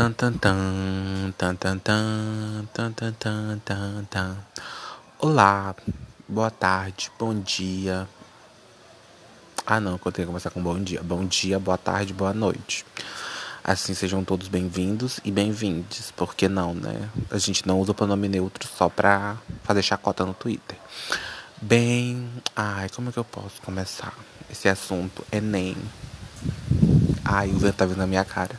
Tan tan tan, tan tan tan, tan tan tan. Olá, boa tarde, bom dia. Ah não, eu tenho que começar com bom dia. Bom dia, boa tarde, boa noite. Assim sejam todos bem-vindos e bem-vindes, porque não, né? A gente não usa o pronome neutro só pra fazer chacota no Twitter. Bem, ai, como é que eu posso começar? Esse assunto, Enem. Ai, o vento tá vindo na minha cara.